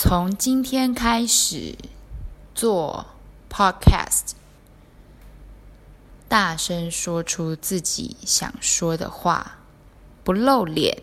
从今天开始做 podcast 大声说出自己想说的话不露脸。